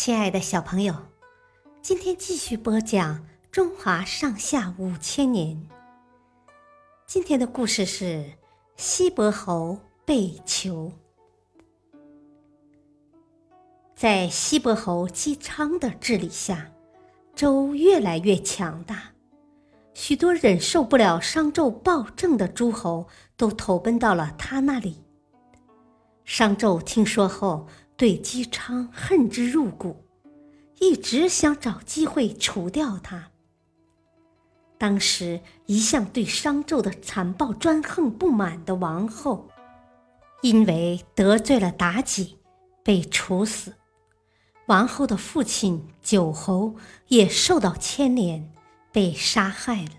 亲爱的小朋友，今天继续播讲《中华上下五千年》。今天的故事是西伯侯被囚。在西伯侯姬昌的治理下，周越来越强大，许多忍受不了商纣暴政的诸侯都投奔到了他那里。商纣听说后，对姬昌恨之入骨，一直想找机会除掉他。当时一向对商纣的残暴专横不满的王后，因为得罪了妲己，被处死；王后的父亲九侯也受到牵连，被杀害了。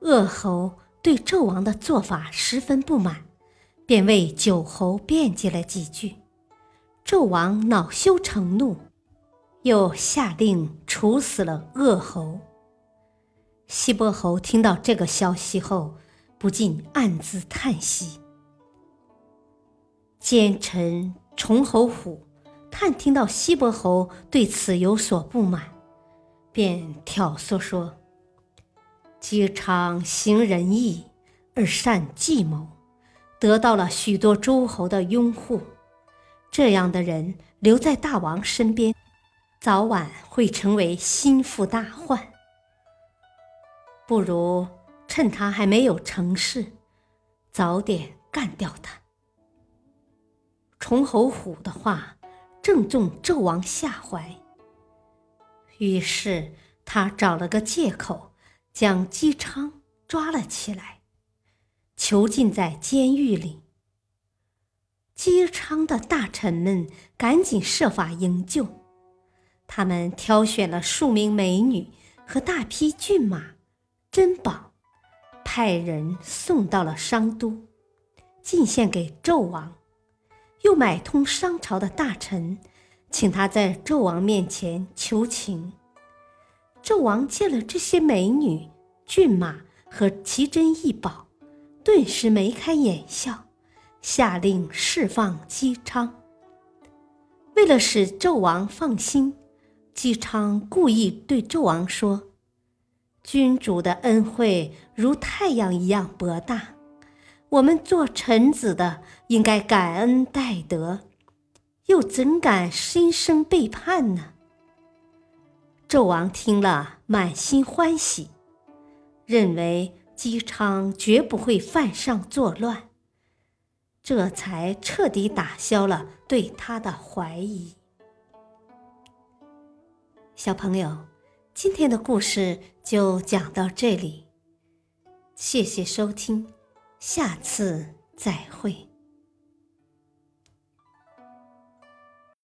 恶侯对纣王的做法十分不满，便为九侯辩解了几句。纣王恼羞成怒，又下令处死了恶侯。西伯侯听到这个消息后，不禁暗自叹息。奸臣崇侯虎探听到西伯侯对此有所不满，便挑唆说：“姬昌行仁义而善计谋，得到了许多诸侯的拥护。”这样的人留在大王身边，早晚会成为心腹大患。不如趁他还没有成事，早点干掉他。崇侯虎的话正中纣王下怀，于是他找了个借口，将姬昌抓了起来，囚禁在监狱里。姬昌的大臣们赶紧设法营救，他们挑选了数名美女和大批骏马、珍宝，派人送到了商都，进献给纣王，又买通商朝的大臣，请他在纣王面前求情。纣王见了这些美女、骏马和奇珍异宝，顿时眉开眼笑。下令释放姬昌。为了使纣王放心，姬昌故意对纣王说：“君主的恩惠如太阳一样博大，我们做臣子的应该感恩戴德，又怎敢心生背叛呢？”纣王听了，满心欢喜，认为姬昌绝不会犯上作乱。这才彻底打消了对他的怀疑。小朋友，今天的故事就讲到这里，谢谢收听，下次再会。